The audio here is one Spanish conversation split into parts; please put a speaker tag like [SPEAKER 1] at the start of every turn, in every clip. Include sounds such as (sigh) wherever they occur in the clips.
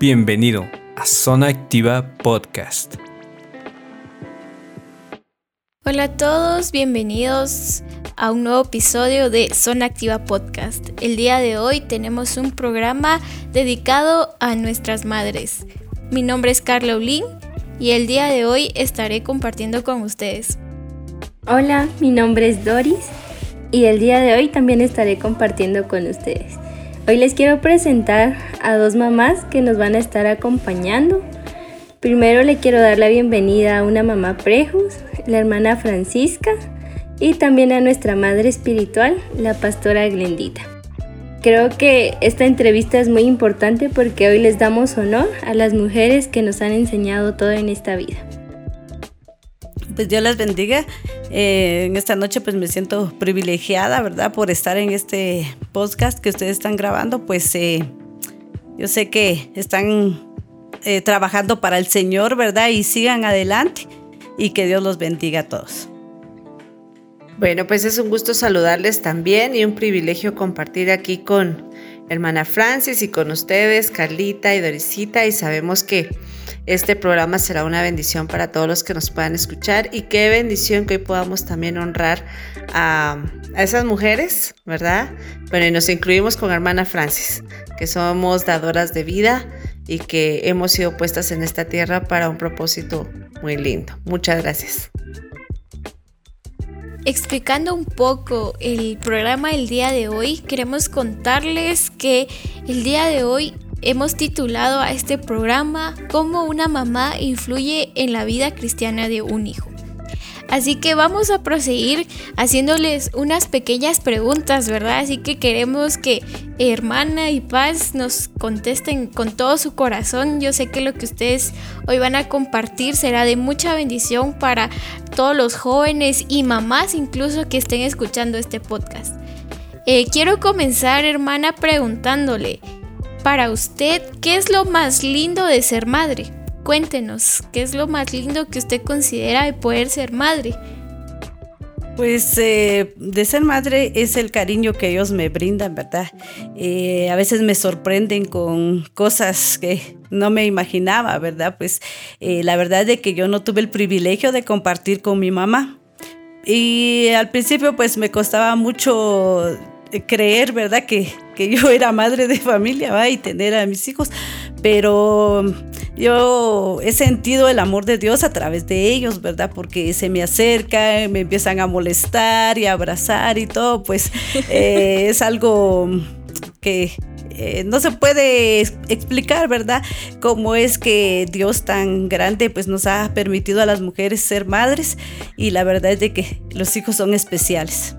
[SPEAKER 1] Bienvenido a Zona Activa Podcast.
[SPEAKER 2] Hola a todos, bienvenidos a un nuevo episodio de Zona Activa Podcast. El día de hoy tenemos un programa dedicado a nuestras madres. Mi nombre es Carla Olin y el día de hoy estaré compartiendo con ustedes.
[SPEAKER 3] Hola, mi nombre es Doris y el día de hoy también estaré compartiendo con ustedes. Hoy les quiero presentar a dos mamás que nos van a estar acompañando. Primero le quiero dar la bienvenida a una mamá prejus, la hermana Francisca, y también a nuestra madre espiritual, la pastora Glendita. Creo que esta entrevista es muy importante porque hoy les damos honor a las mujeres que nos han enseñado todo en esta vida.
[SPEAKER 4] Pues Dios las bendiga. Eh, en esta noche pues me siento privilegiada, ¿verdad? Por estar en este podcast que ustedes están grabando. Pues eh, yo sé que están eh, trabajando para el Señor, ¿verdad? Y sigan adelante y que Dios los bendiga a todos.
[SPEAKER 5] Bueno, pues es un gusto saludarles también y un privilegio compartir aquí con hermana Francis y con ustedes, Carlita y Dorisita, y sabemos que este programa será una bendición para todos los que nos puedan escuchar y qué bendición que hoy podamos también honrar a, esas mujeres, ¿verdad? Bueno, nos incluimos con hermana Francis, que somos dadoras de vida y que hemos sido puestas en esta tierra para un propósito muy lindo. Muchas gracias.
[SPEAKER 2] Explicando un poco el programa del día de hoy, queremos contarles que el día de hoy hemos titulado a este programa Cómo una mamá influye en la vida cristiana de un hijo. Así que vamos a proseguir haciéndoles unas pequeñas preguntas, ¿verdad? Así que queremos que hermana y paz nos contesten con todo su corazón. Yo sé que lo que ustedes hoy van a compartir será de mucha bendición para todos los jóvenes y mamás incluso que estén escuchando este podcast. Eh, quiero comenzar, hermana, preguntándole, para usted, ¿qué es lo más lindo de ser madre? Cuéntenos, ¿qué es lo más lindo que usted considera de poder ser madre?
[SPEAKER 4] Pues eh, de ser madre es el cariño que ellos me brindan, ¿verdad? Eh, a veces me sorprenden con cosas que no me imaginaba, ¿verdad? Pues eh, la verdad es que yo no tuve el privilegio de compartir con mi mamá. Y al principio pues me costaba mucho creer, ¿verdad? Que, que yo era madre de familia, ¿va? Y tener a mis hijos. Pero yo he sentido el amor de Dios a través de ellos, ¿verdad? Porque se me acercan, me empiezan a molestar y a abrazar y todo, pues (laughs) eh, es algo que eh, no se puede explicar, ¿verdad? Cómo es que Dios tan grande pues nos ha permitido a las mujeres ser madres y la verdad es de que los hijos son especiales.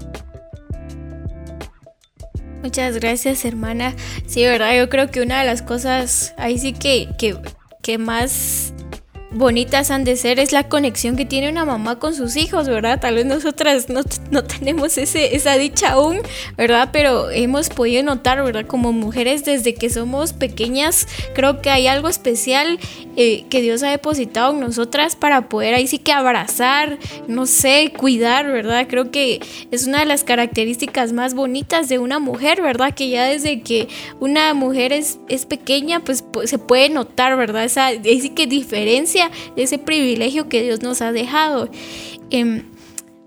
[SPEAKER 2] Muchas gracias, hermana. Sí, verdad, yo creo que una de las cosas ahí sí que, que, que más bonitas han de ser es la conexión que tiene una mamá con sus hijos, ¿verdad? Tal vez nosotras no, no, tenemos ese, esa dicha aún, ¿verdad? Pero hemos podido notar, ¿verdad? Como mujeres desde que somos pequeñas, creo que hay algo especial eh, que Dios ha depositado en nosotras para poder ahí sí que abrazar, no sé, cuidar, ¿verdad? Creo que es una de las características más bonitas de una mujer, ¿verdad? Que ya desde que una mujer es, es pequeña, pues, pues se puede notar, ¿verdad? Esa ahí sí que diferencia de ese privilegio que Dios nos ha dejado. Em,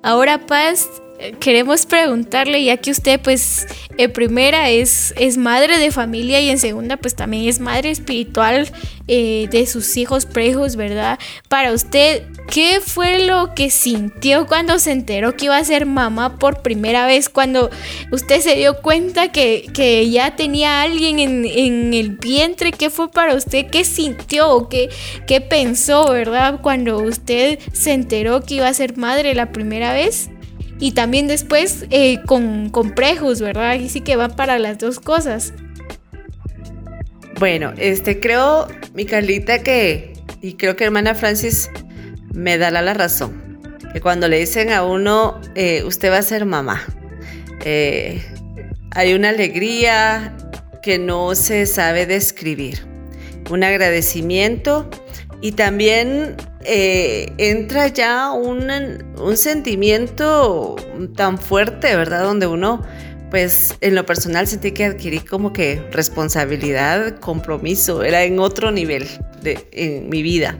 [SPEAKER 2] ahora, Paz, queremos preguntarle, ya que usted pues en primera es, es madre de familia y en segunda pues también es madre espiritual eh, de sus hijos prejos, ¿verdad? Para usted, ¿qué fue lo que sintió cuando se enteró que iba a ser mamá por primera vez? Cuando usted se dio cuenta que, ya tenía alguien en, el vientre, ¿qué fue para usted? ¿Qué sintió? ¿Qué, ¿Qué pensó, verdad? Cuando usted se enteró que iba a ser madre la primera vez? Y también después eh, con, prejos, ¿verdad? Y sí que va para las dos cosas.
[SPEAKER 5] Bueno, este creo, mi Carlita, que, y creo que hermana Francis me da la razón, que cuando le dicen a uno, eh, usted va a ser mamá, eh, hay una alegría que no se sabe describir, un agradecimiento y también eh, entra ya un, un, sentimiento tan fuerte, ¿verdad? Donde uno pues en lo personal sentí que adquirí como que responsabilidad, compromiso, era en otro nivel de, en mi vida,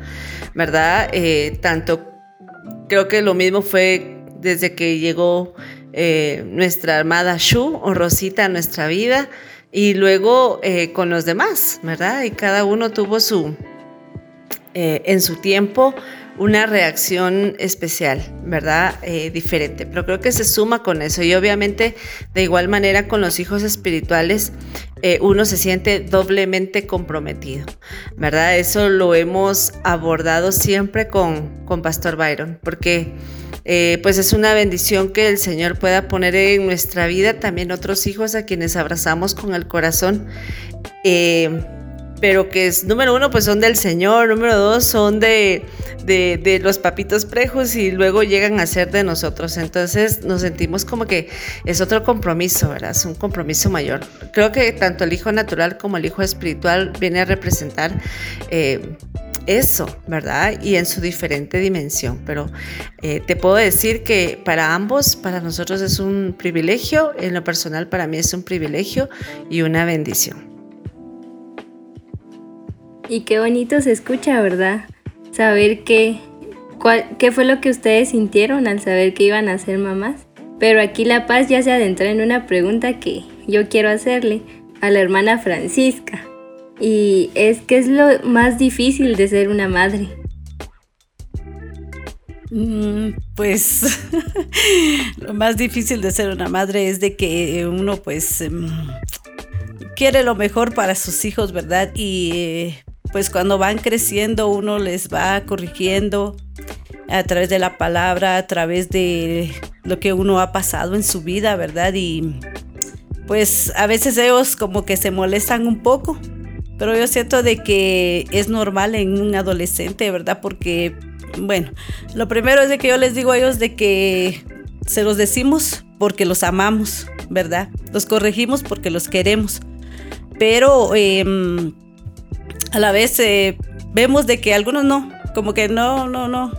[SPEAKER 5] ¿verdad? Eh, tanto creo que lo mismo fue desde que llegó eh, nuestra armada Shu o Rosita a nuestra vida y luego con los demás, ¿verdad? Y cada uno tuvo su, en su tiempo, una reacción especial, ¿verdad? Eh, diferente. Pero creo que se suma con eso. Y obviamente, de igual manera, con los hijos espirituales, eh, uno se siente doblemente comprometido, ¿verdad? Eso lo hemos abordado siempre con, con Pastor Byron, porque... Eh, pues es una bendición que el Señor pueda poner en nuestra vida también otros hijos a quienes abrazamos con el corazón pero que es, número uno, pues son del Señor, número dos, son de, de, los papitos prejos y luego llegan a ser de nosotros. Entonces nos sentimos como que es otro compromiso, ¿verdad? Es un compromiso mayor. Creo que tanto el hijo natural como el hijo espiritual viene a representar... Eh, eso, ¿verdad? Y en su diferente dimensión. Pero eh, te puedo decir que para ambos, para nosotros es un privilegio, en lo personal para mí es un privilegio y una bendición.
[SPEAKER 3] Y qué bonito se escucha, ¿verdad? Saber qué, qué fue lo que ustedes sintieron al saber que iban a ser mamás. Pero aquí La Paz ya se adentró en una pregunta que yo quiero hacerle a la hermana Francisca. Y es, ¿qué es lo más difícil de ser una madre?
[SPEAKER 4] Mm, pues (laughs) lo más difícil de ser una madre es de que uno pues em, quiere lo mejor para sus hijos, ¿verdad? Y eh, pues cuando van creciendo uno les va corrigiendo a través de la palabra, a través de lo que uno ha pasado en su vida, ¿verdad? Y pues a veces ellos como que se molestan un poco, pero yo siento de que es normal en un adolescente, ¿verdad? Porque, bueno, lo primero es de que yo les digo a ellos de que se los decimos porque los amamos, ¿verdad? Los corregimos porque los queremos. Pero eh, a la vez eh, vemos de que algunos no, como que no, no, no.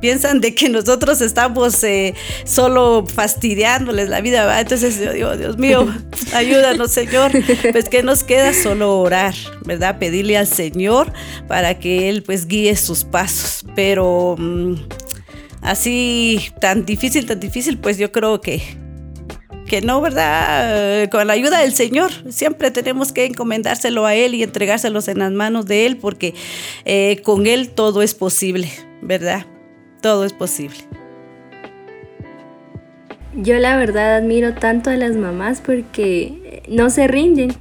[SPEAKER 4] Piensan de que nosotros estamos eh, solo fastidiándoles la vida, ¿verdad? Entonces yo digo, Dios mío, (laughs) ayúdanos, Señor. Pues que nos queda solo orar, ¿verdad? Pedirle al Señor para que Él pues guíe sus pasos. Pero mm, así tan difícil, tan difícil, pues yo creo que que no, ¿verdad? Con la ayuda del Señor, siempre tenemos que encomendárselo a Él y entregárselos en las manos de Él, porque eh, con Él todo es posible, ¿verdad? Todo es posible.
[SPEAKER 3] Yo la verdad admiro tanto a las mamás porque no se rinden.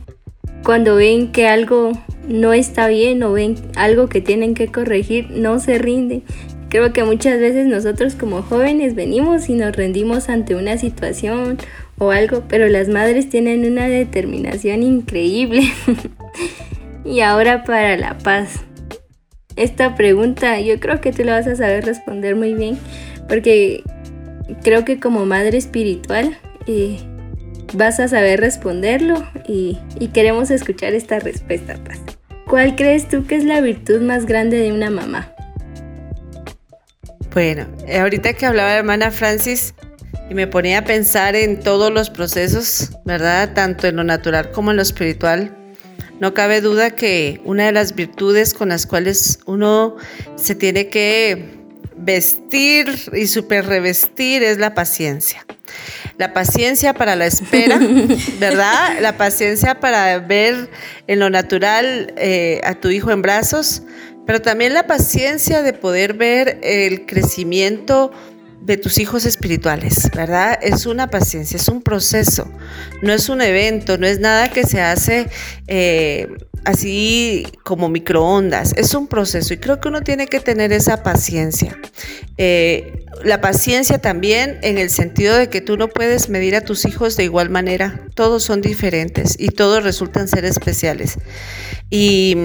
[SPEAKER 3] Cuando ven que algo no está bien o ven algo que tienen que corregir, no se rinden. Creo que muchas veces nosotros como jóvenes venimos y nos rendimos ante una situación o algo, pero las madres tienen una determinación increíble. (laughs) y ahora para la paz. Esta pregunta yo creo que tú la vas a saber responder muy bien, porque creo que como madre espiritual eh, vas a saber responderlo y, y queremos escuchar esta respuesta, Paz. ¿Cuál crees tú que es la virtud más grande de una mamá?
[SPEAKER 5] Bueno, ahorita que hablaba la hermana Francis, y me ponía a pensar en todos los procesos, ¿verdad? Tanto en lo natural como en lo espiritual. No cabe duda que una de las virtudes con las cuales uno se tiene que vestir y super revestir es la paciencia. La paciencia para la espera, (laughs) ¿verdad? La paciencia para ver en lo natural eh, a tu hijo en brazos, pero también la paciencia de poder ver el crecimiento de tus hijos espirituales, ¿verdad? Es una paciencia, es un proceso, no es un evento, no es nada que se hace eh, así como microondas, es un proceso y creo que uno tiene que tener esa paciencia. Eh, la paciencia también en el sentido de que tú no puedes medir a tus hijos de igual manera, todos son diferentes y todos resultan ser especiales. Y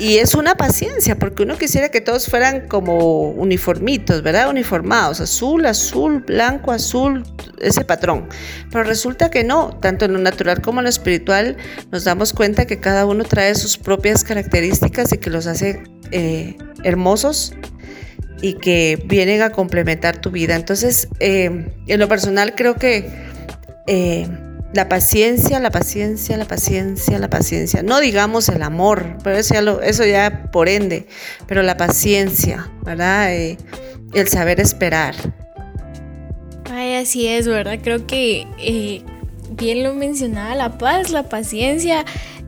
[SPEAKER 5] y es una paciencia, porque uno quisiera que todos fueran como uniformitos, ¿verdad? Uniformados, azul, azul, blanco, azul, ese patrón. Pero resulta que no, tanto en lo natural como en lo espiritual nos damos cuenta que cada uno trae sus propias características y que los hace eh, hermosos y que vienen a complementar tu vida. Entonces, eh, en lo personal creo que eh, la paciencia, la paciencia, la paciencia, la paciencia. No digamos el amor, pero eso ya, eso ya por ende, pero la paciencia, ¿verdad? Eh, el saber esperar.
[SPEAKER 2] Ay, así es, ¿verdad? Creo que eh, bien lo mencionaba, la paz, la paciencia,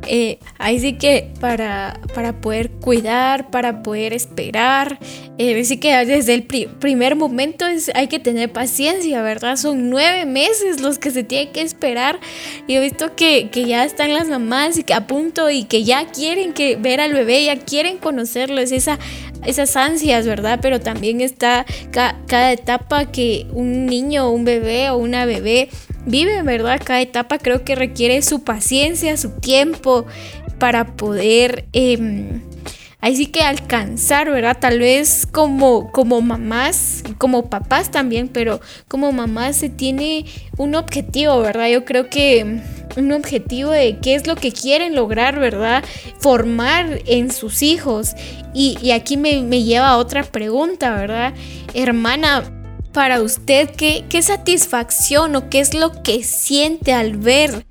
[SPEAKER 2] eh, ahí sí que para, para poder cuidar, para poder esperar, eh, que desde el primer momento es, hay que tener paciencia, ¿verdad? Son nueve meses los que se tiene que esperar. Y he visto que, ya están las mamás y que a punto y que ya quieren que ver al bebé, ya quieren conocerlo, es esa, esas ansias, ¿verdad? Pero también está cada etapa que un niño, un bebé o una bebé vive, ¿verdad? Cada etapa creo que requiere su paciencia, su tiempo para poder... Eh, ahí sí que alcanzar, ¿verdad? Tal vez como, como mamás, como papás también, pero como mamás se tiene un objetivo, ¿verdad? Yo creo que un objetivo de qué es lo que quieren lograr, ¿verdad? Formar en sus hijos. Y, aquí me, me lleva a otra pregunta, ¿verdad? Hermana, para usted, ¿qué, ¿qué, satisfacción o qué es lo que siente al ver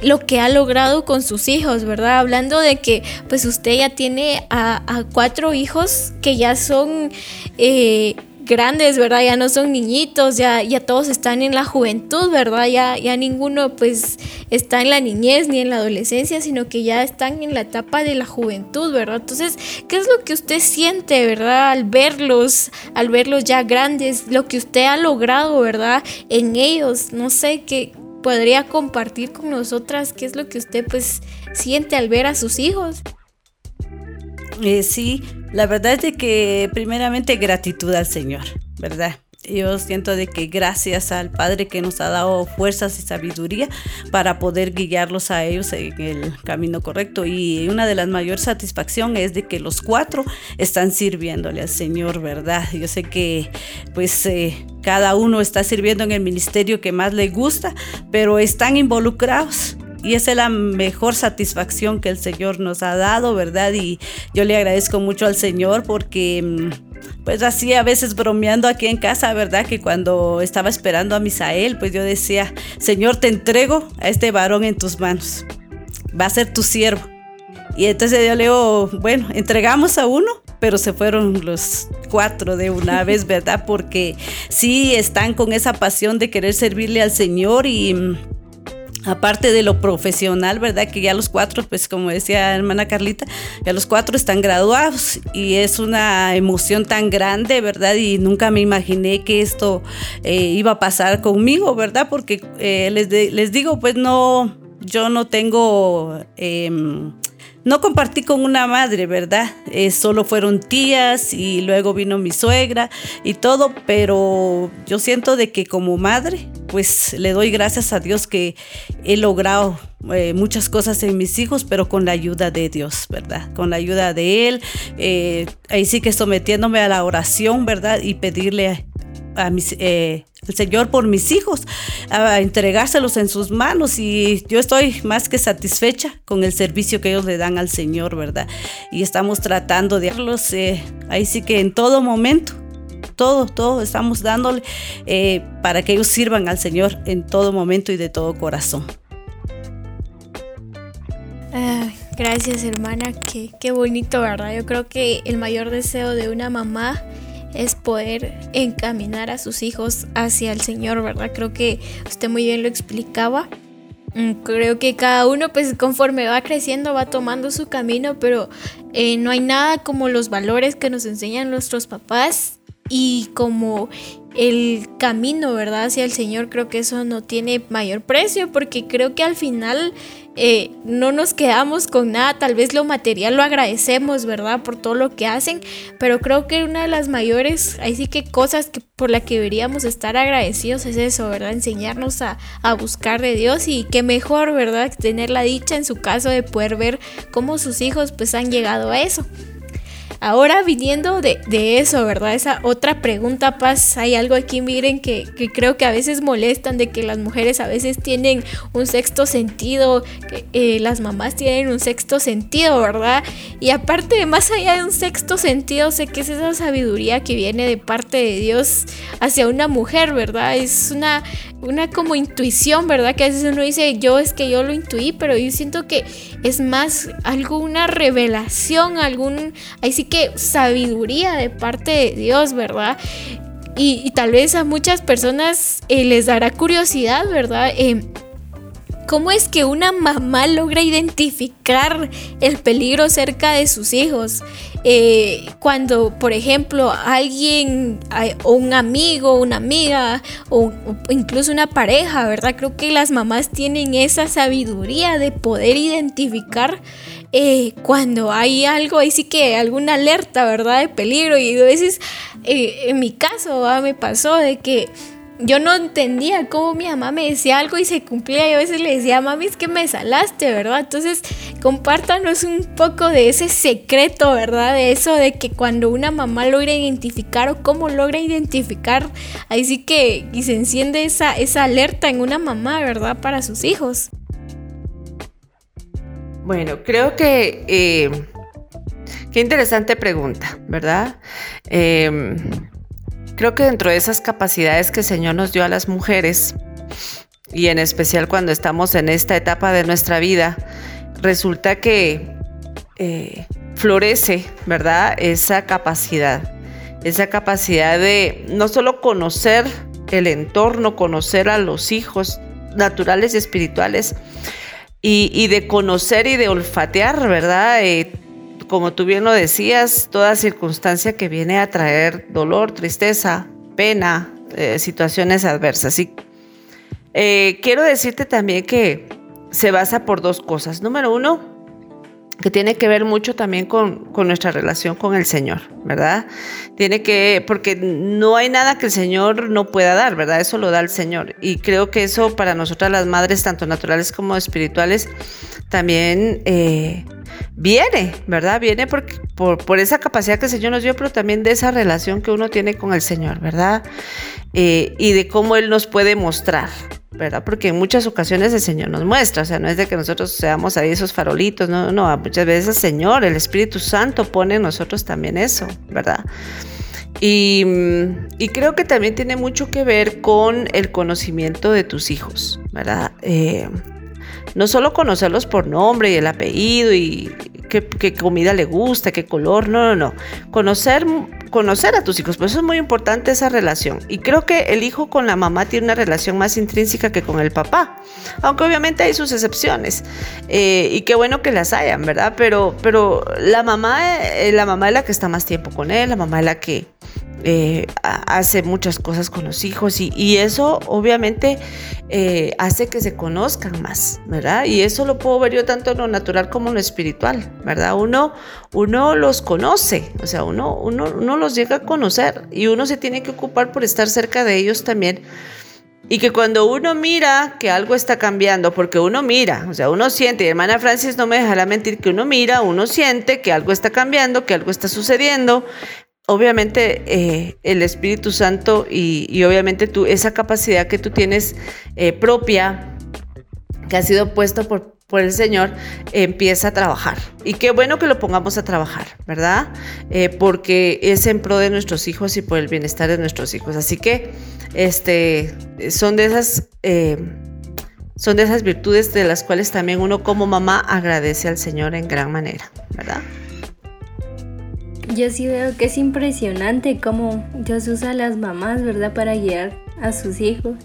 [SPEAKER 2] lo que ha logrado con sus hijos, ¿verdad? Hablando de que pues usted ya tiene a, cuatro hijos que ya son eh, grandes, ¿verdad? Ya no son niñitos, ya, ya todos están en la juventud, ¿verdad? Ya, ya ninguno pues está en la niñez ni en la adolescencia, sino que ya están en la etapa de la juventud, ¿verdad? Entonces, ¿qué es lo que usted siente, ¿verdad? Al verlos, al verlos ya grandes, lo que usted ha logrado, ¿verdad? En ellos, no sé, qué podría compartir con nosotras qué es lo que usted pues siente al ver a sus hijos.
[SPEAKER 4] Eh, sí, la verdad es de que primeramente gratitud al Señor, ¿verdad? Yo siento de que gracias al Padre que nos ha dado fuerzas y sabiduría para poder guiarlos a ellos en el camino correcto. Y una de las mayores satisfacciones es de que los cuatro están sirviéndole al Señor, ¿verdad? Yo sé que pues eh, cada uno está sirviendo en el ministerio que más le gusta, pero están involucrados y esa es la mejor satisfacción que el Señor nos ha dado, ¿verdad? Y yo le agradezco mucho al Señor porque mm, pues así a veces bromeando aquí en casa, ¿verdad? Que cuando estaba esperando a Misael, pues yo decía, Señor, te entrego a este varón en tus manos. Va a ser tu siervo. Y entonces yo le digo, bueno, entregamos a uno, pero se fueron los cuatro de una (laughs) vez, ¿verdad? Porque sí están con esa pasión de querer servirle al Señor y mm, aparte de lo profesional, ¿verdad? Que ya los cuatro, pues como decía hermana Carlita, ya los cuatro están graduados y es una emoción tan grande, ¿verdad? Y nunca me imaginé que esto eh, iba a pasar conmigo, ¿verdad? Porque eh, les, les digo, pues no, yo no tengo... Em, no compartí con una madre, ¿verdad? Eh, solo fueron tías y luego vino mi suegra y todo, pero yo siento de que como madre, pues le doy gracias a Dios que he logrado eh, muchas cosas en mis hijos, pero con la ayuda de Dios, ¿verdad? Con la ayuda de Él. Eh, ahí sí que sometiéndome a la oración, ¿verdad? Y pedirle a mis, eh, al Señor por mis hijos, a entregárselos en sus manos y yo estoy más que satisfecha con el servicio que ellos le dan al Señor, ¿verdad? Y estamos tratando de darlos eh, ahí sí que en todo momento. Todo, todo estamos dándole eh, para que ellos sirvan al Señor en todo momento y de todo corazón.
[SPEAKER 2] gracias hermana, qué, qué bonito, ¿verdad? Yo creo que el mayor deseo de una mamá es poder encaminar a sus hijos hacia el Señor, ¿verdad? Creo que usted muy bien lo explicaba. Mm, creo que cada uno, pues conforme va creciendo, va tomando su camino, pero eh, no hay nada como los valores que nos enseñan nuestros papás y como el camino, ¿verdad? Hacia el Señor, creo que eso no tiene mayor precio, porque creo que al final eh, no nos quedamos con nada, tal vez lo material lo agradecemos, ¿verdad? Por todo lo que hacen, pero creo que una de las mayores, ahí sí que cosas que, por las que deberíamos estar agradecidos es eso, ¿verdad? Enseñarnos a, a buscar de Dios y qué mejor, ¿verdad? Tener la dicha en su caso de poder ver cómo sus hijos pues han llegado a eso. Ahora viniendo de, eso, ¿verdad? Esa otra pregunta, Paz, hay algo aquí, miren, que, creo que a veces molestan de que las mujeres a veces tienen un sexto sentido, que eh, las mamás tienen un sexto sentido, ¿verdad? Y aparte, más allá de un sexto sentido, sé que es esa sabiduría que viene de parte de Dios hacia una mujer, ¿verdad? Es una, una como intuición, ¿verdad? Que a veces uno dice, yo es que yo lo intuí, pero yo siento que es más alguna revelación, algún, ahí sí que sabiduría de parte de Dios, ¿verdad? Y, tal vez a muchas personas eh, les dará curiosidad, ¿verdad? Eh, ¿Cómo es que una mamá logra identificar el peligro cerca de sus hijos? Eh, cuando, por ejemplo, alguien o un amigo, una amiga o, incluso una pareja, ¿verdad? Creo que las mamás tienen esa sabiduría de poder identificar eh, cuando hay algo, ahí sí que alguna alerta, ¿verdad? De peligro. Y a veces, eh, en mi caso, me pasó de que yo no entendía cómo mi mamá me decía algo y se cumplía. Y a veces le decía, mami, es que me salaste, ¿verdad? Entonces, compártanos un poco de ese secreto, ¿verdad? De eso de que cuando una mamá logra identificar o cómo logra identificar, ahí sí que y se enciende esa, esa alerta en una mamá, ¿verdad? Para sus hijos.
[SPEAKER 5] Bueno, creo que... Eh, qué interesante pregunta, ¿verdad? Eh, Creo que dentro de esas capacidades que el Señor nos dio a las mujeres, y en especial cuando estamos en esta etapa de nuestra vida, resulta que eh, florece, ¿verdad? Esa capacidad, esa capacidad de no solo conocer el entorno, conocer a los hijos naturales y espirituales, y, de conocer y de olfatear, ¿verdad? Eh, como tú bien lo decías, toda circunstancia que viene a traer dolor, tristeza, pena, eh, situaciones adversas. Y eh, quiero decirte también que se basa por dos cosas. Número uno, que tiene que ver mucho también con, con, nuestra relación con el Señor, ¿verdad? Tiene que, porque no hay nada que el Señor no pueda dar, ¿verdad? Eso lo da el Señor. Y creo que eso para nosotras las madres, tanto naturales como espirituales, también eh, viene, ¿verdad? Viene por, por, esa capacidad que el Señor nos dio, pero también de esa relación que uno tiene con el Señor, ¿verdad? Eh, y de cómo Él nos puede mostrar, ¿verdad? Porque en muchas ocasiones el Señor nos muestra, o sea, no es de que nosotros seamos ahí esos farolitos, no, no, muchas veces el Señor, el Espíritu Santo pone en nosotros también eso, ¿verdad? Y, creo que también tiene mucho que ver con el conocimiento de tus hijos, ¿verdad? Eh, no solo conocerlos por nombre y el apellido y qué, comida le gusta, qué color, no, no, no. Conocer, conocer a tus hijos, por eso es muy importante esa relación. Y creo que el hijo con la mamá tiene una relación más intrínseca que con el papá, aunque obviamente hay sus excepciones. Eh, y qué bueno que las hayan, ¿verdad? Pero, pero la mamá, eh, la mamá es la que está más tiempo con él, la mamá es la que eh, hace muchas cosas con los hijos y, eso obviamente eh, hace que se conozcan más, ¿verdad? Y eso lo puedo ver yo tanto en lo natural como en lo espiritual, ¿verdad? Uno, uno los conoce, o sea, uno, uno, uno los llega a conocer y uno se tiene que ocupar por estar cerca de ellos también. Y que cuando uno mira que algo está cambiando, porque uno mira, o sea, uno siente, y hermana Francis no me dejará mentir que uno mira, uno siente que algo está cambiando, que algo está sucediendo, obviamente eh, el Espíritu Santo y, obviamente tú, esa capacidad que tú tienes eh, propia, que ha sido puesto por, por el Señor, empieza a trabajar. Y qué bueno que lo pongamos a trabajar, ¿verdad? Eh, porque es en pro de nuestros hijos y por el bienestar de nuestros hijos. Así que este, son de esas... son de esas virtudes de las cuales también uno como mamá agradece al Señor en gran manera, ¿verdad?
[SPEAKER 3] Yo sí veo que es impresionante cómo Dios usa a las mamás, ¿verdad? Para guiar a sus hijos.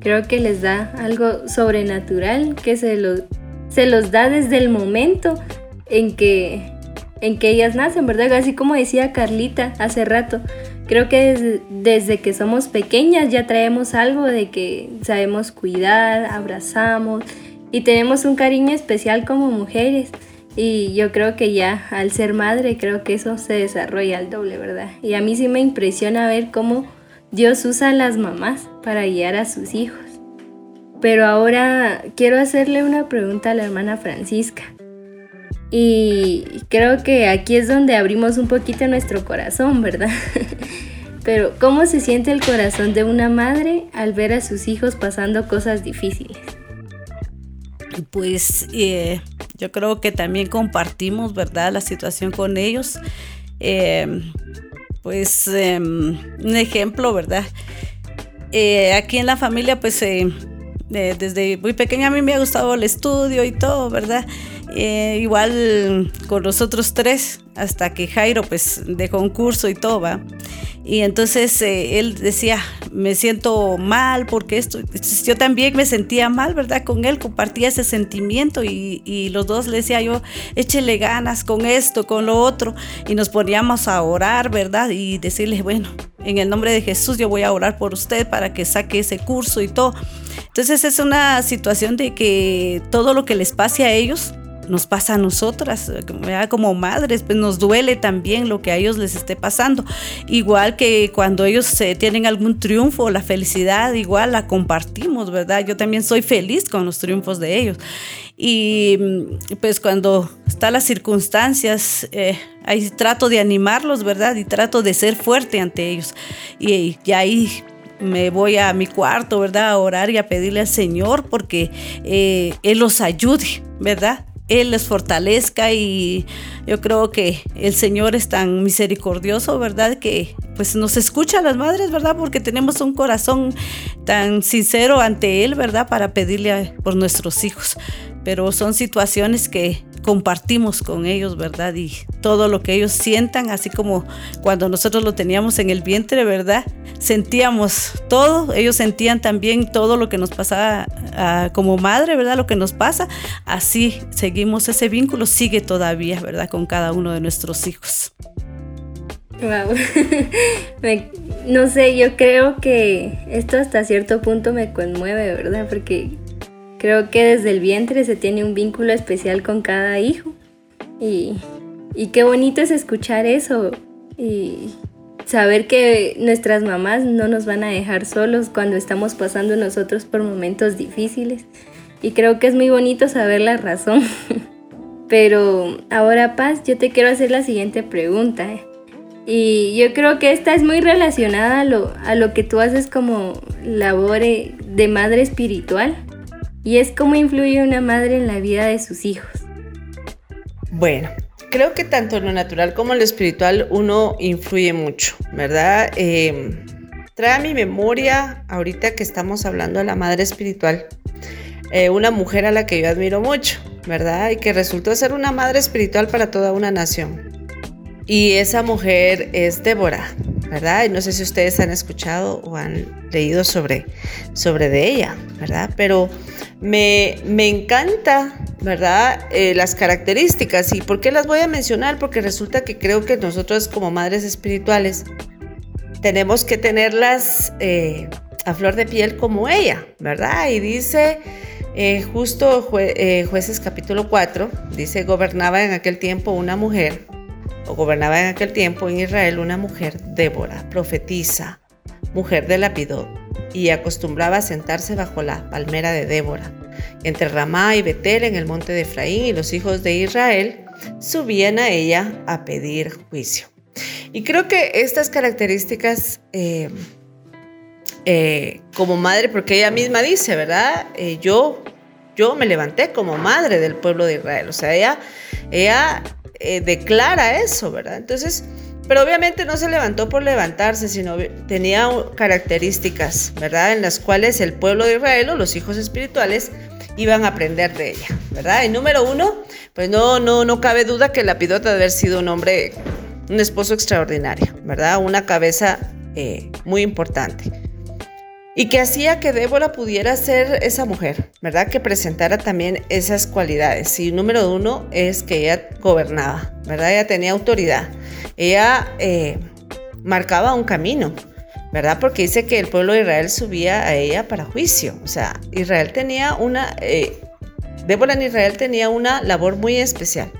[SPEAKER 3] Creo que les da algo sobrenatural que se los, da desde el momento en que, en que ellas nacen, ¿verdad? Así como decía Carlita hace rato. Creo que desde, desde que somos pequeñas ya traemos algo de que sabemos cuidar, abrazamos y tenemos un cariño especial como mujeres. Y yo creo que ya al ser madre, creo que eso se desarrolla al doble, ¿verdad? Y a mí sí me impresiona ver cómo Dios usa a las mamás para guiar a sus hijos. Pero ahora quiero hacerle una pregunta a la hermana Francisca. Y creo que aquí es donde abrimos un poquito nuestro corazón, ¿verdad? (laughs) Pero ¿cómo se siente el corazón de una madre al ver a sus hijos pasando cosas difíciles?
[SPEAKER 4] Pues eh, yo creo que también compartimos, ¿verdad?, la situación con ellos. Em, pues em, un ejemplo, ¿verdad? eh, aquí en la familia, pues eh, desde muy pequeña a mí me ha gustado el estudio y todo, ¿verdad? Eh, igual con los otros tres, hasta que Jairo pues dejó un curso y todo, ¿va? Y entonces eh, él decía, me siento mal porque esto, yo también me sentía mal, ¿verdad? Con él compartía ese sentimiento y, y, los dos le decía yo, échele ganas con esto, con lo otro. Y nos poníamos a orar, ¿verdad? Y decirle, bueno, en el nombre de Jesús yo voy a orar por usted para que saque ese curso y todo. Entonces es una situación de que todo lo que les pase a ellos, nos pasa a nosotras, como madres, pues nos duele también lo que a ellos les esté pasando. Igual que cuando ellos tienen algún triunfo, la felicidad, igual la compartimos, ¿verdad? Yo también soy feliz con los triunfos de ellos. Y mm, pues cuando están las circunstancias, eh, ahí trato de animarlos, ¿verdad? Y trato de ser fuerte ante ellos. Y, y ahí me voy a mi cuarto, ¿verdad? A orar y a pedirle al Señor porque eh, Él los ayude, ¿verdad? Él les fortalezca y yo creo que el Señor es tan misericordioso, ¿verdad? Que pues nos escucha a las madres, ¿verdad? Porque tenemos un corazón tan sincero ante Él, ¿verdad? Para pedirle por nuestros hijos. Pero son situaciones que compartimos con ellos, ¿verdad? Y todo lo que ellos sientan, así como cuando nosotros lo teníamos en el vientre, ¿verdad? Sentíamos todo, ellos sentían también todo lo que nos pasaba ah, como madre, ¿verdad? Lo que nos pasa, así seguimos, ese vínculo sigue todavía, ¿verdad? Con cada uno de nuestros hijos.
[SPEAKER 3] Wow. (laughs) no sé, yo creo que esto hasta cierto punto me conmueve, ¿verdad? Porque Creo que desde el vientre se tiene un vínculo especial con cada hijo. Y, qué bonito es escuchar eso y saber que nuestras mamás no nos van a dejar solos cuando estamos pasando nosotros por momentos difíciles. Y creo que es muy bonito saber la razón. (laughs) Pero ahora, Paz, yo te quiero hacer la siguiente pregunta. Y yo creo que esta es muy relacionada a lo, a lo que tú haces como labor eh, de madre espiritual y es cómo influye una madre en la vida de sus hijos.
[SPEAKER 5] Bueno, creo que tanto en lo natural como en lo espiritual uno influye mucho, ¿verdad? Eh, trae a mi memoria, ahorita que estamos hablando de la madre espiritual, eh, una mujer a la que yo admiro mucho, ¿verdad? Y que resultó ser una madre espiritual para toda una nación. Y esa mujer es Débora, ¿verdad? Y no sé si ustedes han escuchado o han leído sobre, sobre de ella, ¿verdad? Pero me, me encanta, ¿verdad? Eh, las características. ¿Y por qué las voy a mencionar? Porque resulta que creo que nosotros como madres espirituales tenemos que tenerlas eh, a flor de piel como ella, ¿verdad? Y dice eh, justo jueces capítulo 4, dice, gobernaba en aquel tiempo una mujer, o gobernaba en aquel tiempo en Israel una mujer, Débora, profetisa, mujer de Lapidot y acostumbraba a sentarse bajo la palmera de Débora. Entre Ramá y Betel en el monte de Efraín y los hijos de Israel subían a ella a pedir juicio. Y creo que estas características eh, eh, como madre, porque ella misma dice, ¿verdad? Eh, yo, yo me levanté como madre del pueblo de Israel. O sea, ella, ella declara eso, ¿verdad? Entonces, pero obviamente no se levantó por levantarse, sino tenía características, ¿verdad? En las cuales el pueblo de Israel o los hijos espirituales iban a aprender de ella, ¿verdad? Y número uno, pues no, no, no cabe duda que Lapidota debe haber sido un hombre, un esposo extraordinario, ¿verdad? Una cabeza eh, muy importante. Y que hacía que Débora pudiera ser esa mujer, ¿verdad? Que presentara también esas cualidades. Y número uno es que ella gobernaba, ¿verdad? Ella tenía autoridad ella eh, marcaba un camino, ¿verdad? Porque dice que el pueblo de Israel subía a ella para juicio. O sea, Israel tenía una, eh, Débora en Israel tenía una labor muy especial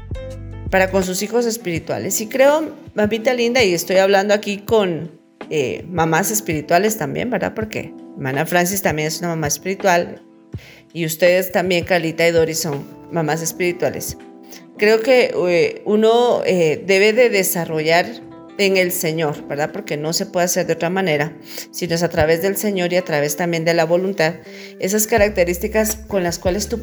[SPEAKER 5] para con sus hijos espirituales. Y creo, mamita linda, y estoy hablando aquí con eh, mamás espirituales también, ¿verdad? Porque hermana Francis también es una mamá espiritual y ustedes también, Carlita y Doris, son mamás espirituales creo que eh, uno eh, debe de desarrollar en el Señor, ¿verdad? Porque no se puede hacer de otra manera, sino es a través del Señor y a través también de la voluntad, esas características con las cuales tú,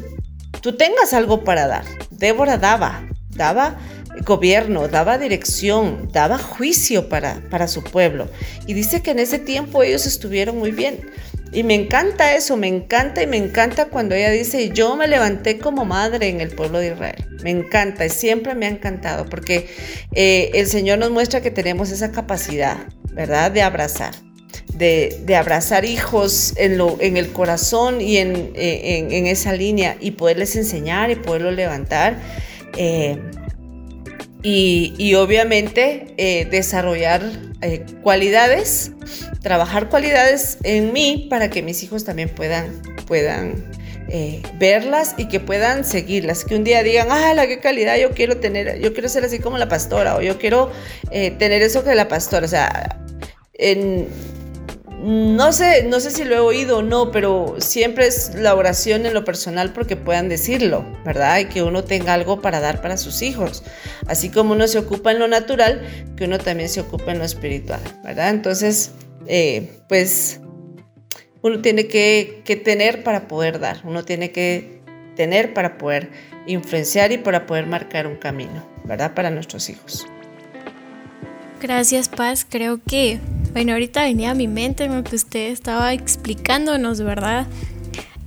[SPEAKER 5] tú tengas algo para dar. Débora daba, daba gobierno, daba dirección, daba juicio para, para su pueblo. Y dice que en ese tiempo ellos estuvieron muy bien. Y me encanta eso, me encanta y me encanta cuando ella dice, yo me levanté como madre en el pueblo de Israel. Me encanta y siempre me ha encantado porque eh, el Señor nos muestra que tenemos esa capacidad, ¿verdad? De abrazar. De, de abrazar hijos en, lo, en el corazón y en, en, en, esa línea y poderles enseñar y poderlos levantar. Eh, y, obviamente eh, desarrollar eh, cualidades, trabajar cualidades en mí para que mis hijos también puedan, puedan eh, verlas y que puedan seguirlas. Que un día digan, ah, la qué calidad yo quiero tener, yo quiero ser así como la pastora o yo quiero tener eso que la pastora. O sea, en, no sé, no sé si lo he oído o no, pero siempre es la oración en lo personal porque puedan decirlo, ¿verdad? Y que uno tenga algo para dar para sus hijos. Así como uno se ocupa en lo natural, que uno también se ocupa en lo espiritual, ¿verdad? Entonces, eh, pues uno tiene que, que tener para poder dar, uno tiene que tener para poder influenciar y para poder marcar un camino, ¿verdad? Para nuestros hijos.
[SPEAKER 2] Gracias, Paz. Creo que bueno, ahorita venía a mi mente lo que usted estaba explicándonos, ¿verdad?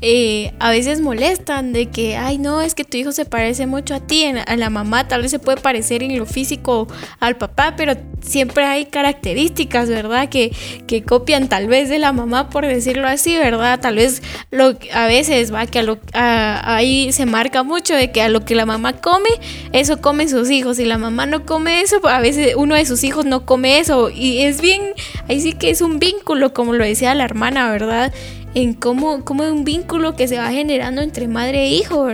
[SPEAKER 2] Eh, a veces molestan de que, ay, no, es que tu hijo se parece mucho a ti, a la mamá, tal vez se puede parecer en lo físico al papá, pero siempre hay características, ¿verdad? Que, que copian tal vez de la mamá, por decirlo así, ¿verdad? Tal vez lo, a veces va que a lo, ahí se marca mucho de que a lo que la mamá come, eso comen sus hijos. Si la mamá no come eso, a veces uno de sus hijos no come eso. Y es bien, ahí sí que es un vínculo, como lo decía la hermana, ¿verdad? En cómo, cómo un vínculo que se va generando entre madre e hijo.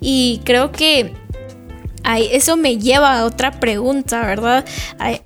[SPEAKER 2] Y creo que eso me lleva a otra pregunta, ¿verdad?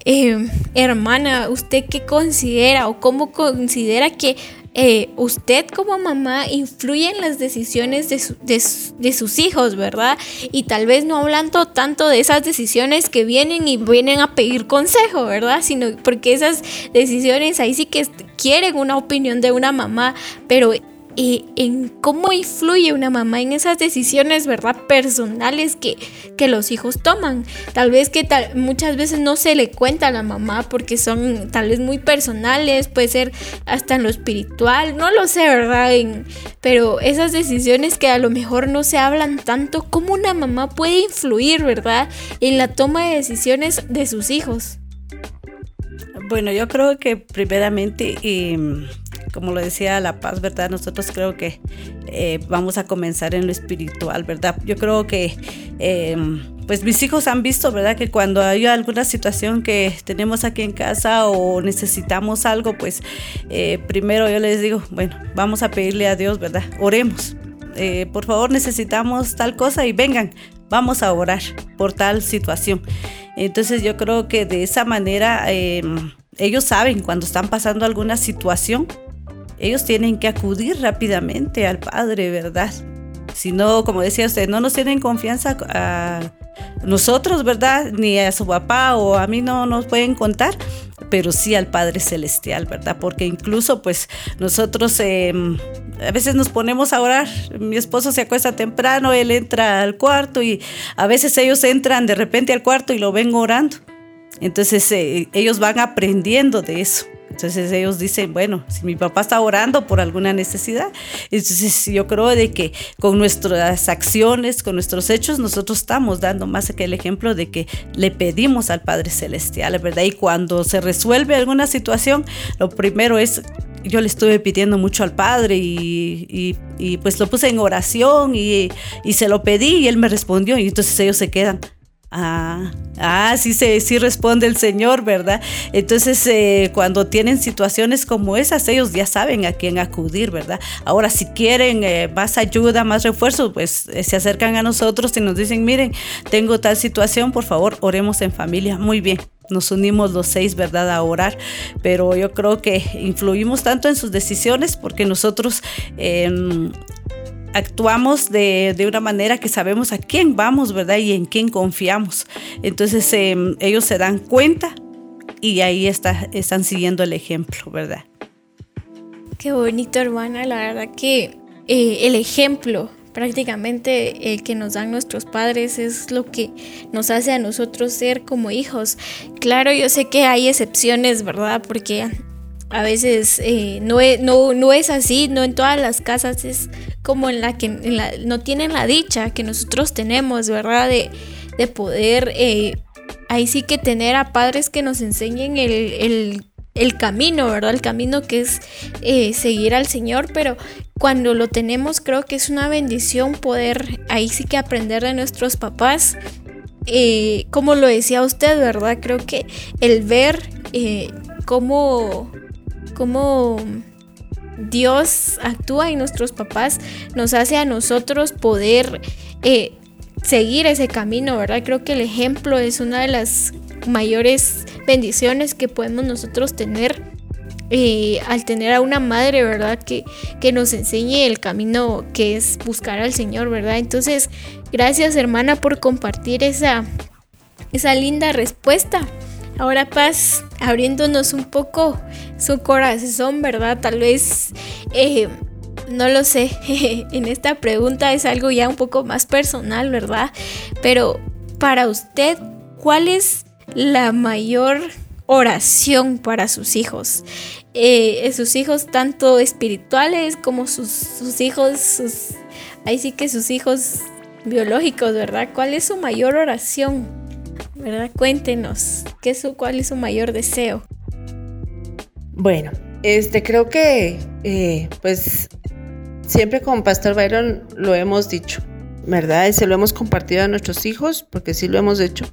[SPEAKER 2] Eh, hermana, ¿usted qué considera o cómo considera que eh, usted como mamá influye en las decisiones de, de, sus hijos, ¿verdad? Y tal vez no hablando tanto de esas decisiones que vienen y vienen a pedir consejo, ¿verdad? Sino porque esas decisiones ahí sí que quieren una opinión de una mamá, pero en cómo influye una mamá en esas decisiones, ¿verdad? Personales que, que los hijos toman. Tal vez que tal, muchas veces no se le cuenta a la mamá porque son tal vez muy personales, puede ser hasta en lo espiritual, no lo sé, ¿verdad? pero esas decisiones que a lo mejor no se hablan tanto, ¿cómo una mamá puede influir, ¿verdad? En la toma de decisiones de sus hijos.
[SPEAKER 4] Bueno, yo creo que primeramente... Em, como lo decía La Paz, ¿verdad? Nosotros creo que eh, vamos a comenzar en lo espiritual, ¿verdad? Yo creo que, eh, pues mis hijos han visto, ¿verdad? Que cuando hay alguna situación que tenemos aquí en casa o necesitamos algo, pues eh, primero yo les digo, bueno, vamos a pedirle a Dios, ¿verdad? Oremos. por favor, necesitamos tal cosa y vengan, vamos a orar por tal situación. Entonces yo creo que de esa manera ellos saben cuando están pasando alguna situación ellos tienen que acudir rápidamente al Padre, ¿verdad? Si no, como decía usted, no nos tienen confianza a nosotros, ¿verdad? Ni a su papá o a mí no nos pueden contar, pero sí al Padre Celestial, ¿verdad? Porque incluso pues nosotros em, a veces nos ponemos a orar, mi esposo se acuesta temprano, él entra al cuarto y a veces ellos entran de repente al cuarto y lo ven orando. Entonces eh, ellos van aprendiendo de eso. Entonces ellos dicen, bueno, si mi papá está orando por alguna necesidad, entonces yo creo de que con nuestras acciones, con nuestros hechos, nosotros estamos dando más que el ejemplo de que le pedimos al Padre Celestial, ¿verdad? Y cuando se resuelve alguna situación, lo primero es yo le estuve pidiendo mucho al Padre y, pues lo puse en oración y, y, se lo pedí y Él me respondió y entonces ellos se quedan, Ah, ah, sí, se, sí responde el Señor, ¿verdad? Entonces, eh, cuando tienen situaciones como esas, ellos ya saben a quién acudir, ¿verdad? Ahora, si quieren eh, más ayuda, más refuerzo, pues eh, se acercan a nosotros y nos dicen, miren, tengo tal situación, por favor, oremos en familia. Muy bien, nos unimos los seis, ¿verdad?, a orar, pero yo creo que influimos tanto en sus decisiones porque nosotros em, actuamos de, de, una manera que sabemos a quién vamos, ¿verdad? Y en quién confiamos. Entonces em, ellos se dan cuenta y ahí está, están siguiendo el ejemplo, ¿verdad?
[SPEAKER 2] Qué bonito, hermana. La verdad que eh, el ejemplo prácticamente el que nos dan nuestros padres es lo que nos hace a nosotros ser como hijos. Claro, yo sé que hay excepciones, ¿verdad? Porque a veces eh, no, es, no, no, es así, no en todas las casas es como en la que no tienen la dicha que nosotros tenemos, ¿verdad? De, de poder eh, ahí sí que tener a padres que nos enseñen el, camino, ¿verdad? El camino que es eh, seguir al Señor, pero cuando lo tenemos creo que es una bendición poder ahí sí que aprender de nuestros papás. como lo decía usted, ¿verdad? Creo que el ver cómo cómo Dios actúa en nuestros papás nos hace a nosotros poder eh, seguir ese camino, ¿verdad? Creo que el ejemplo es una de las mayores bendiciones que podemos nosotros tener eh, al tener a una madre, ¿verdad? Que, que nos enseñe el camino que es buscar al Señor, ¿verdad? Entonces, gracias hermana por compartir esa, esa linda respuesta. Ahora Paz, abriéndonos un poco su corazón, ¿verdad? Tal vez, eh, no lo sé, (laughs) en esta pregunta es algo ya un poco más personal, ¿verdad? Pero para usted, ¿cuál es la mayor oración para sus hijos? Eh, sus hijos tanto espirituales como sus, sus hijos, sus, ahí sí que sus hijos biológicos, ¿verdad? ¿Cuál es su mayor oración? ¿Verdad? Cuéntenos, ¿qué es su, ¿cuál es su mayor deseo?
[SPEAKER 5] Bueno, este, creo que, eh, pues, siempre con Pastor Byron lo hemos dicho, ¿verdad? Y se lo hemos compartido a nuestros hijos, porque sí lo hemos hecho.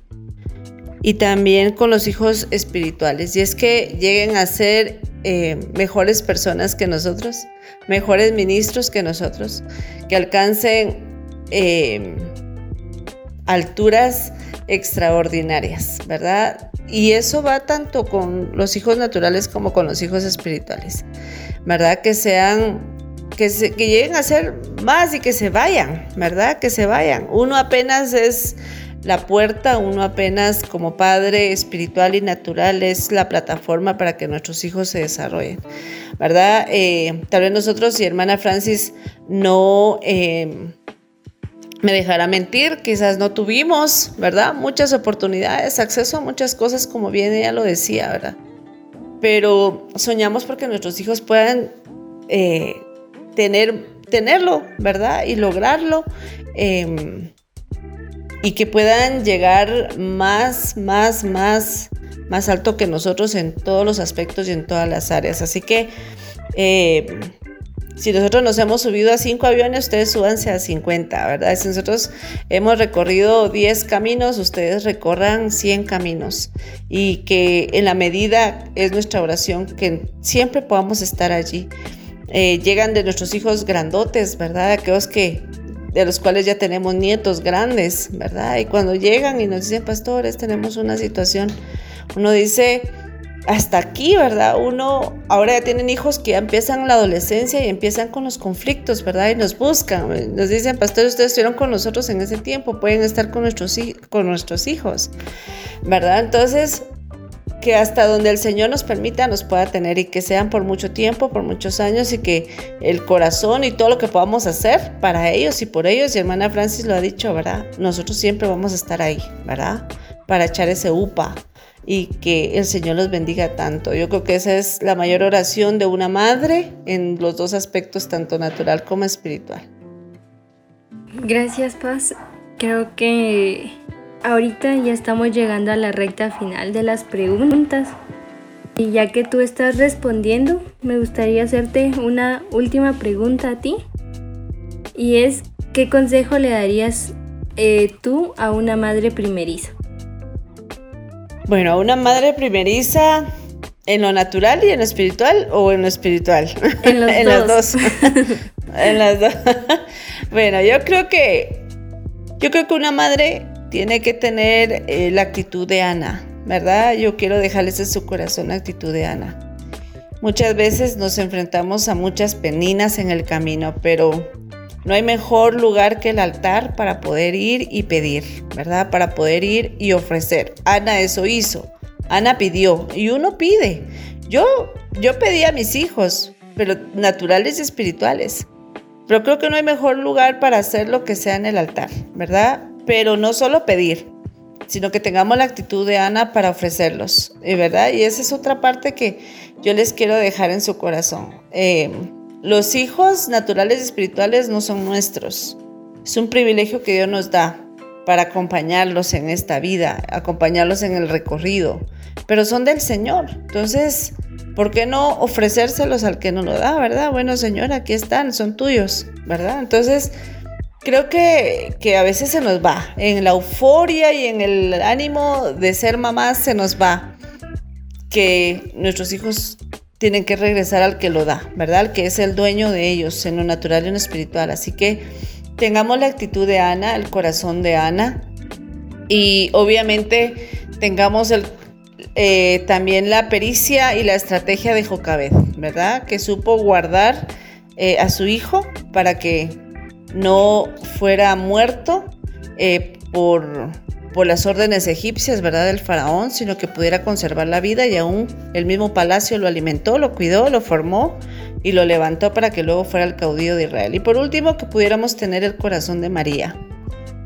[SPEAKER 5] Y también con los hijos espirituales. Y es que lleguen a ser eh, mejores personas que nosotros, mejores ministros que nosotros, que alcancen eh, alturas extraordinarias, ¿verdad? Y eso va tanto con los hijos naturales como con los hijos espirituales, ¿verdad? Que sean, que, se, que lleguen a ser más y que se vayan, ¿verdad? Que se vayan. Uno apenas es la puerta, uno apenas como padre espiritual y natural es la plataforma para que nuestros hijos se desarrollen, ¿verdad? Eh, tal vez nosotros y hermana Francis no... Eh, me dejará mentir, quizás no tuvimos, ¿verdad? Muchas oportunidades, acceso a muchas cosas, como bien ella lo decía, ¿verdad? Pero soñamos porque nuestros hijos puedan eh, tener, tenerlo, ¿verdad? Y lograrlo. Em, y que puedan llegar más, más, más, más alto que nosotros en todos los aspectos y en todas las áreas. Así que eh, si nosotros nos hemos subido a cinco aviones, ustedes súbanse a 50, ¿verdad? Si nosotros hemos recorrido 10 caminos, ustedes recorran 100 caminos. Y que en la medida es nuestra oración que siempre podamos estar allí. Eh, llegan de nuestros hijos grandotes, ¿verdad? Aquellos que de los cuales ya tenemos nietos grandes, ¿verdad? Y cuando llegan y nos dicen, pastores, tenemos una situación, uno dice, hasta aquí, ¿verdad? Uno ahora ya tienen hijos que ya empiezan la adolescencia y empiezan con los conflictos, ¿verdad? Y nos buscan, nos dicen, pastor, ustedes estuvieron con nosotros en ese tiempo, pueden estar con nuestros, con nuestros hijos, ¿verdad? Entonces, que hasta donde el Señor nos permita nos pueda tener y que sean por mucho tiempo, por muchos años y que el corazón y todo lo que podamos hacer para ellos y por ellos, y hermana Francis lo ha dicho, ¿verdad? Nosotros siempre vamos a estar ahí, ¿verdad? Para echar ese upa, y que el Señor los bendiga tanto. Yo creo que esa es la mayor oración de una madre en los dos aspectos, tanto natural como espiritual.
[SPEAKER 3] Gracias, Paz. Creo que ahorita ya estamos llegando a la recta final de las preguntas. Y ya que tú estás respondiendo, me gustaría hacerte una última pregunta a ti. Y es, ¿qué consejo le darías eh, tú a una madre primeriza?
[SPEAKER 5] Bueno, a una madre primeriza en lo natural y en lo espiritual o en lo espiritual.
[SPEAKER 3] En, los
[SPEAKER 5] las (laughs) dos. en las dos. (laughs) (laughs) bueno, yo creo que yo creo que una madre tiene que tener eh, la actitud de Ana, ¿verdad? Yo quiero dejarles en su corazón la actitud de Ana. Muchas veces nos enfrentamos a muchas peninas en el camino, pero no hay mejor lugar que el altar para poder ir y pedir, ¿verdad? Para poder ir y ofrecer. Ana eso hizo. Ana pidió y uno pide. Yo, yo pedí a mis hijos, pero naturales y espirituales. Pero creo que no hay mejor lugar para hacer lo que sea en el altar, ¿verdad? Pero no solo pedir, sino que tengamos la actitud de Ana para ofrecerlos, ¿verdad? Y esa es otra parte que yo les quiero dejar en su corazón. Eh, los hijos naturales y espirituales no son nuestros. Es un privilegio que Dios nos da para acompañarlos en esta vida, acompañarlos en el recorrido, pero son del Señor. Entonces, ¿por qué no ofrecérselos al que no lo da, verdad? Bueno, Señor, aquí están, son tuyos, ¿verdad? Entonces, creo que, que a veces se nos va, en la euforia y en el ánimo de ser mamás se nos va que nuestros hijos tienen que regresar al que lo da, ¿verdad? Al que es el dueño de ellos, en lo natural y en lo espiritual. Así que tengamos la actitud de Ana, el corazón de Ana, y obviamente tengamos eh, también la pericia y la estrategia de Jocabed, ¿verdad? Que supo guardar eh, a su hijo para que no fuera muerto eh, por las órdenes egipcias, ¿verdad?, del faraón, sino que pudiera conservar la vida y aún el mismo palacio lo alimentó, lo cuidó, lo formó y lo levantó para que luego fuera el caudillo de Israel. Y por último, que pudiéramos tener el corazón de María.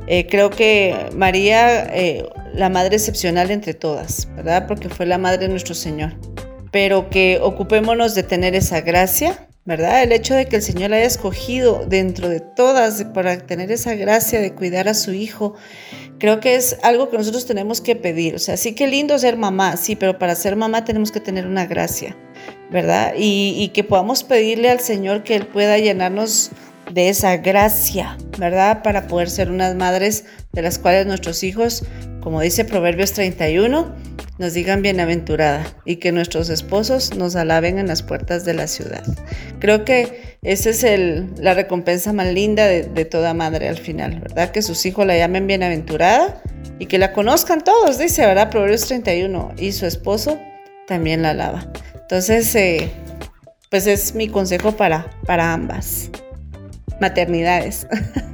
[SPEAKER 5] Eh, creo que María, eh, la madre excepcional entre todas, ¿verdad? Porque fue la madre de nuestro Señor. Pero que ocupémonos de tener esa gracia, ¿verdad? El hecho de que el Señor haya escogido dentro de todas para tener esa gracia de cuidar a su hijo Creo que es algo que nosotros tenemos que pedir. O sea, sí que lindo ser mamá, sí, pero para ser mamá tenemos que tener una gracia, ¿verdad? Y, que podamos pedirle al Señor que Él pueda llenarnos de esa gracia, ¿verdad? Para poder ser unas madres de las cuales nuestros hijos, como dice Proverbios 31, nos digan bienaventurada y que nuestros esposos nos alaben en las puertas de la ciudad. Creo que esa es la recompensa más linda de, toda madre al final, ¿verdad? Que sus hijos la llamen bienaventurada y que la conozcan todos, dice, ¿verdad? Proverbios 31, y su esposo también la alaba. Entonces, eh, pues es mi consejo para, para ambas maternidades. (laughs)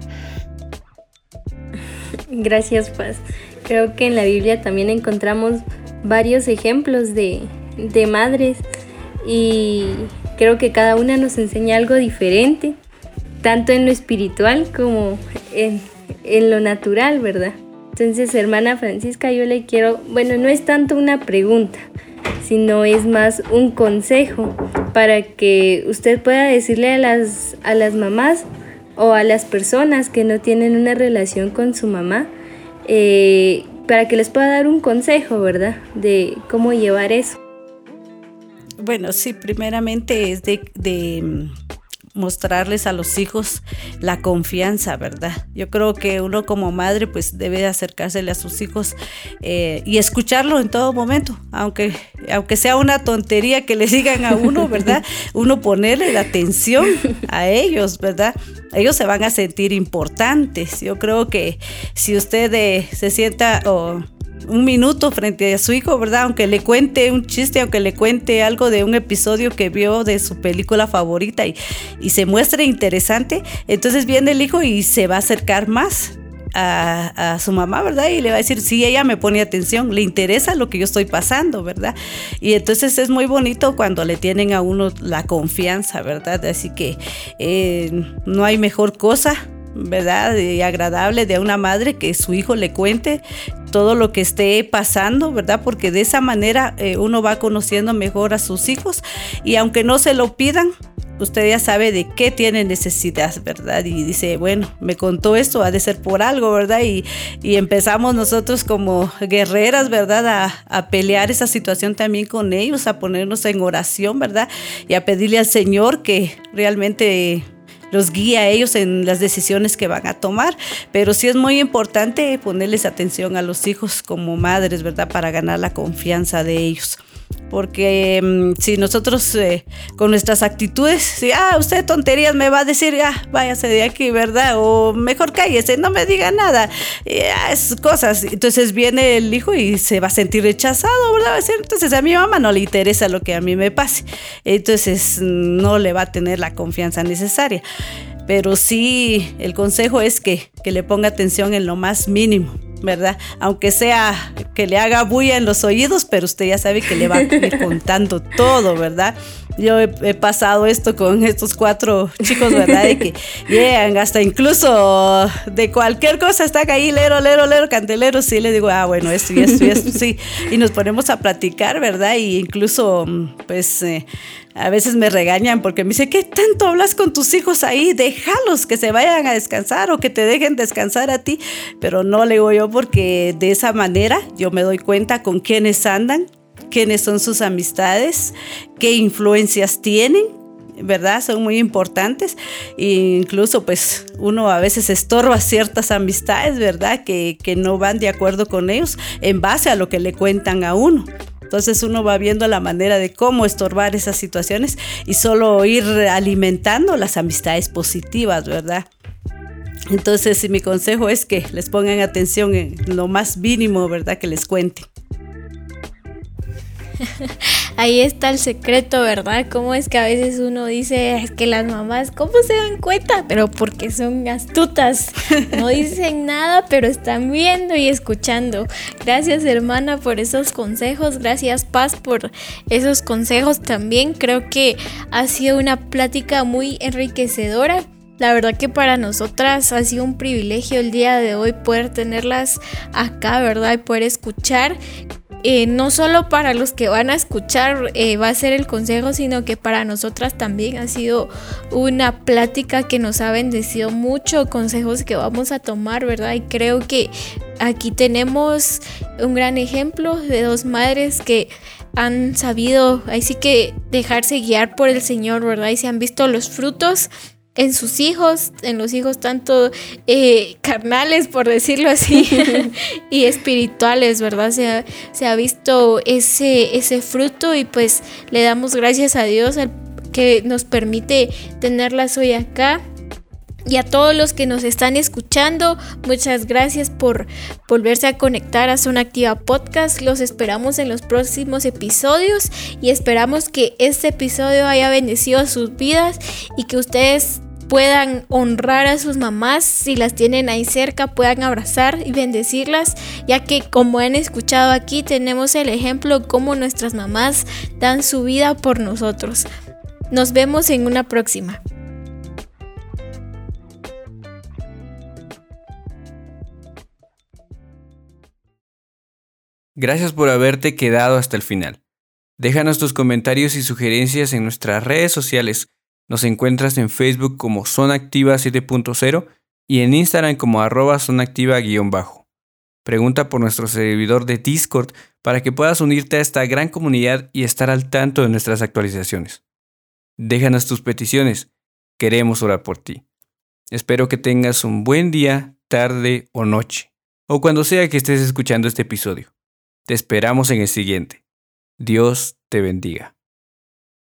[SPEAKER 3] Gracias, Paz. Creo que en la Biblia también encontramos varios ejemplos de, madres y creo que cada una nos enseña algo diferente, tanto en lo espiritual como en, en lo natural, ¿verdad? Entonces, hermana Francisca, yo le quiero, bueno, no es tanto una pregunta, sino es más un consejo para que usted pueda decirle a las, a las mamás o a las personas que no tienen una relación con su mamá, eh, para que les pueda dar un consejo, ¿verdad? De cómo llevar eso.
[SPEAKER 4] Bueno, sí, primeramente es de, de mostrarles a los hijos la confianza, ¿verdad? Yo creo que uno como madre pues debe acercársele a sus hijos eh, y escucharlo en todo momento, aunque, aunque sea una tontería que le digan a uno, ¿verdad? (laughs) Uno ponerle la atención a ellos, ¿verdad? Ellos se van a sentir importantes. Yo creo que si usted eh, se sienta un minuto frente a su hijo, ¿verdad? Aunque le cuente un chiste, aunque le cuente algo de un episodio que vio de su película favorita y, y se muestre interesante, entonces viene el hijo y se va a acercar más. A, a, su mamá, ¿verdad? Y le va a decir, sí, ella me pone atención, le interesa lo que yo estoy pasando, ¿verdad? Y entonces es muy bonito cuando le tienen a uno la confianza, ¿verdad? Así que eh, no hay mejor cosa ¿verdad? Y agradable de una madre que su hijo le cuente todo lo que esté pasando, ¿verdad? Porque de esa manera eh, uno va conociendo mejor a sus hijos y aunque no se lo pidan, usted ya sabe de qué tiene necesidad, ¿verdad? Y dice, bueno, me contó esto, ha de ser por algo, ¿verdad? Y, empezamos nosotros como guerreras, ¿verdad? A, a, pelear esa situación también con ellos, a ponernos en oración, ¿verdad? Y a pedirle al Señor que realmente los guía a ellos en las decisiones que van a tomar. Pero sí es muy importante ponerles atención a los hijos como madres, ¿verdad? Para ganar la confianza de ellos. Porque mm, si nosotros eh, con nuestras actitudes, si, ah, usted tonterías me va a decir, ah, váyase de aquí, ¿verdad? O mejor cállese, no me diga nada. Ah, es cosas. Entonces viene el hijo y se va a sentir rechazado, ¿verdad? Entonces a mi mamá no le interesa lo que a mí me pase. Entonces no le va a tener la confianza necesaria. Pero sí, el consejo es que, que le ponga atención en lo más mínimo ¿verdad? Aunque sea que le haga bulla en los oídos, pero usted ya sabe que le va a ir (laughs) contando todo, ¿verdad? Yo he, pasado esto con estos cuatro chicos, ¿verdad? De que (laughs) llegan hasta incluso de cualquier cosa, están ahí, lero, lero, lero, candelero, sí, le digo, ah, bueno, esto y esto y esto, sí. Y nos ponemos a platicar, ¿verdad? Y incluso, pues... Eh, a veces me regañan porque me dice, ¿qué tanto hablas con tus hijos ahí? Déjalos que se vayan a descansar o que te dejen descansar a ti. Pero no le digo yo porque de esa manera yo me doy cuenta con quiénes andan, quiénes son sus amistades, qué influencias tienen, ¿verdad? Son muy importantes. E incluso pues uno a veces estorba ciertas amistades, ¿verdad? Que, que no van de acuerdo con ellos en base a lo que le cuentan a uno. Entonces uno va viendo la manera de cómo estorbar esas situaciones y solo ir alimentando las amistades positivas, ¿verdad? Entonces mi consejo es que les pongan atención en lo más mínimo, ¿verdad? Que les cuente. (laughs)
[SPEAKER 2] Ahí está el secreto, ¿verdad? Cómo es que a veces uno dice, es que las mamás, ¿cómo se dan cuenta? Pero porque son astutas. No (laughs) dicen nada, pero están viendo y escuchando. Gracias, hermana, por esos consejos. Gracias, Paz, por esos consejos también. Creo que ha sido una plática muy enriquecedora. La verdad que para nosotras ha sido un privilegio el día de hoy poder tenerlas acá, ¿verdad? Y poder escuchar eh, no solo para los que van a escuchar eh, va a ser el consejo, sino que para nosotras también ha sido una plática que nos ha bendecido mucho, consejos que vamos a tomar, ¿verdad? Y creo que aquí tenemos un gran ejemplo de dos madres que han sabido, ahí sí que dejarse guiar por el Señor, ¿verdad? Y se han visto los frutos en sus hijos, en los hijos tanto eh, carnales, por decirlo así, (laughs) y espirituales, ¿verdad? Se ha, se ha visto ese, ese fruto y pues le damos gracias a Dios que nos permite tenerlas hoy acá. Y a todos los que nos están escuchando, muchas gracias por volverse a conectar a Zona Activa Podcast. Los esperamos en los próximos episodios y esperamos que este episodio haya bendecido sus vidas y que ustedes puedan honrar a sus mamás si las tienen ahí cerca, puedan abrazar y bendecirlas, ya que como han escuchado aquí tenemos el ejemplo cómo nuestras mamás dan su vida por nosotros. Nos vemos en una próxima.
[SPEAKER 1] Gracias por haberte quedado hasta el final. Déjanos tus comentarios y sugerencias en nuestras redes sociales nos encuentras en Facebook como Zona Activa 7.0 y en Instagram como arroba bajo Pregunta por nuestro servidor de Discord para que puedas unirte a esta gran comunidad y estar al tanto de nuestras actualizaciones. Déjanos tus peticiones. Queremos orar por ti. Espero que tengas un buen día, tarde o noche, o cuando sea que estés escuchando este episodio. Te esperamos en el siguiente. Dios te bendiga.